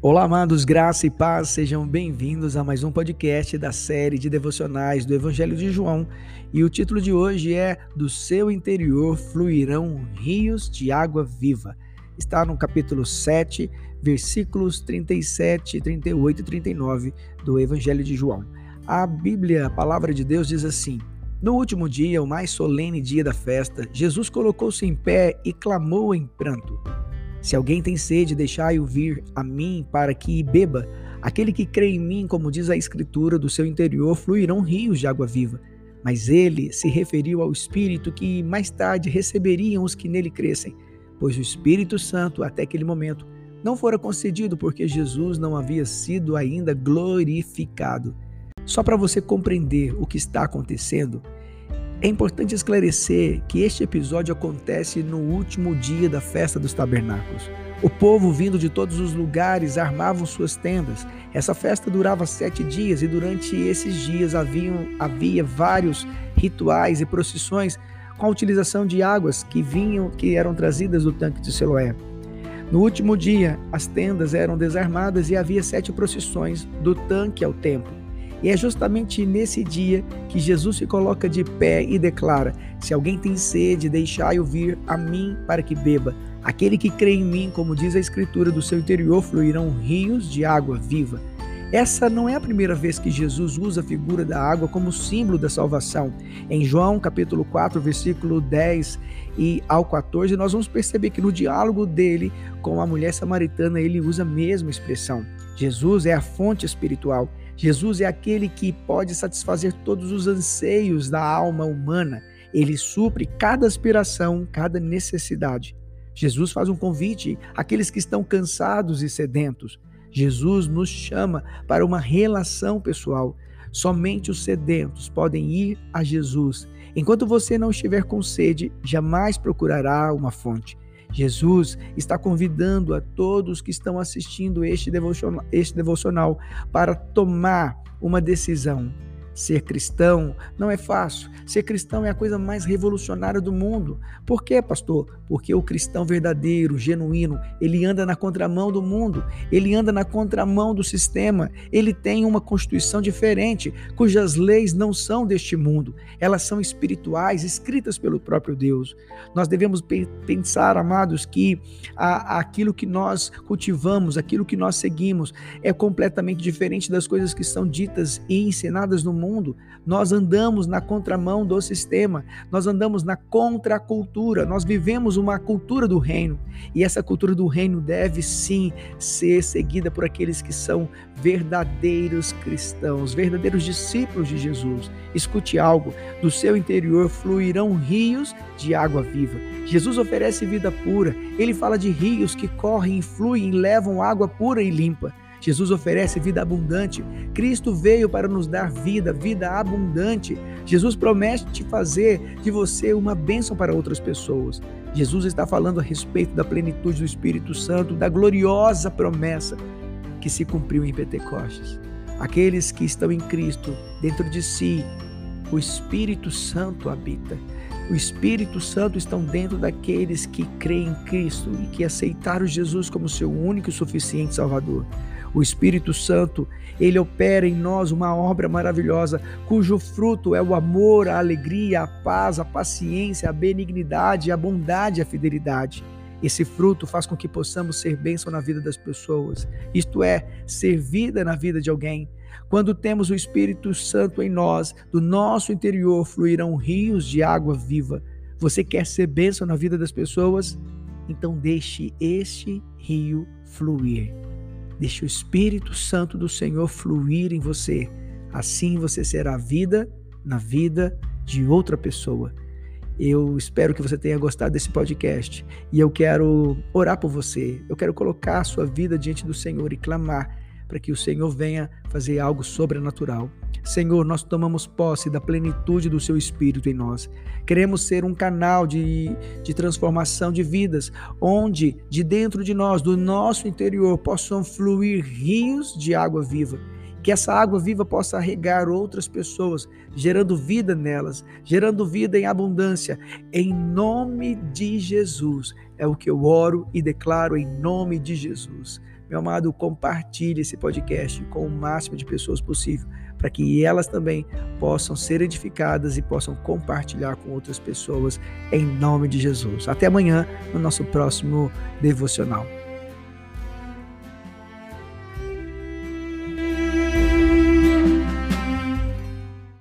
Olá, amados, graça e paz, sejam bem-vindos a mais um podcast da série de devocionais do Evangelho de João. E o título de hoje é Do seu interior fluirão rios de água viva. Está no capítulo 7, versículos 37, 38 e 39 do Evangelho de João. A Bíblia, a palavra de Deus, diz assim: No último dia, o mais solene dia da festa, Jesus colocou-se em pé e clamou em pranto. Se alguém tem sede, deixai-o vir a mim para que beba. Aquele que crê em mim, como diz a Escritura, do seu interior fluirão rios de água viva. Mas ele se referiu ao Espírito que mais tarde receberiam os que nele crescem, pois o Espírito Santo, até aquele momento, não fora concedido porque Jesus não havia sido ainda glorificado. Só para você compreender o que está acontecendo, é importante esclarecer que este episódio acontece no último dia da festa dos tabernáculos. O povo, vindo de todos os lugares, armavam suas tendas. Essa festa durava sete dias e durante esses dias haviam, havia vários rituais e procissões com a utilização de águas que vinham, que eram trazidas do tanque de Siloé. No último dia, as tendas eram desarmadas e havia sete procissões do tanque ao templo. E é justamente nesse dia que Jesus se coloca de pé e declara: Se alguém tem sede, deixai-o vir a mim para que beba. Aquele que crê em mim, como diz a Escritura, do seu interior fluirão rios de água viva. Essa não é a primeira vez que Jesus usa a figura da água como símbolo da salvação. Em João capítulo 4, versículo 10 e ao 14, nós vamos perceber que no diálogo dele com a mulher samaritana, ele usa a mesma expressão. Jesus é a fonte espiritual. Jesus é aquele que pode satisfazer todos os anseios da alma humana. Ele supre cada aspiração, cada necessidade. Jesus faz um convite àqueles que estão cansados e sedentos. Jesus nos chama para uma relação pessoal. Somente os sedentos podem ir a Jesus. Enquanto você não estiver com sede, jamais procurará uma fonte. Jesus está convidando a todos que estão assistindo este devocional, este devocional para tomar uma decisão Ser cristão não é fácil. Ser cristão é a coisa mais revolucionária do mundo. Por quê, pastor? Porque o cristão verdadeiro, genuíno, ele anda na contramão do mundo, ele anda na contramão do sistema, ele tem uma constituição diferente, cujas leis não são deste mundo, elas são espirituais, escritas pelo próprio Deus. Nós devemos pensar, amados, que aquilo que nós cultivamos, aquilo que nós seguimos, é completamente diferente das coisas que são ditas e ensinadas no mundo mundo, nós andamos na contramão do sistema, nós andamos na contracultura, nós vivemos uma cultura do reino e essa cultura do reino deve sim ser seguida por aqueles que são verdadeiros cristãos, verdadeiros discípulos de Jesus. Escute algo: do seu interior fluirão rios de água viva. Jesus oferece vida pura, ele fala de rios que correm fluem levam água pura e limpa. Jesus oferece vida abundante. Cristo veio para nos dar vida, vida abundante. Jesus promete fazer de você uma bênção para outras pessoas. Jesus está falando a respeito da plenitude do Espírito Santo, da gloriosa promessa que se cumpriu em Pentecostes. Aqueles que estão em Cristo, dentro de si, o Espírito Santo habita. O Espírito Santo estão dentro daqueles que creem em Cristo e que aceitaram Jesus como seu único e suficiente Salvador. O Espírito Santo, ele opera em nós uma obra maravilhosa, cujo fruto é o amor, a alegria, a paz, a paciência, a benignidade, a bondade, a fidelidade. Esse fruto faz com que possamos ser bênção na vida das pessoas, isto é, ser vida na vida de alguém. Quando temos o Espírito Santo em nós, do nosso interior fluirão rios de água viva. Você quer ser bênção na vida das pessoas? Então deixe este rio fluir. Deixe o Espírito Santo do Senhor fluir em você. Assim você será vida na vida de outra pessoa. Eu espero que você tenha gostado desse podcast e eu quero orar por você. Eu quero colocar a sua vida diante do Senhor e clamar para que o Senhor venha fazer algo sobrenatural. Senhor, nós tomamos posse da plenitude do Seu Espírito em nós. Queremos ser um canal de, de transformação de vidas, onde de dentro de nós, do nosso interior, possam fluir rios de água viva. Que essa água viva possa regar outras pessoas, gerando vida nelas, gerando vida em abundância. Em nome de Jesus. É o que eu oro e declaro em nome de Jesus. Meu amado, compartilhe esse podcast com o máximo de pessoas possível, para que elas também possam ser edificadas e possam compartilhar com outras pessoas em nome de Jesus. Até amanhã no nosso próximo devocional.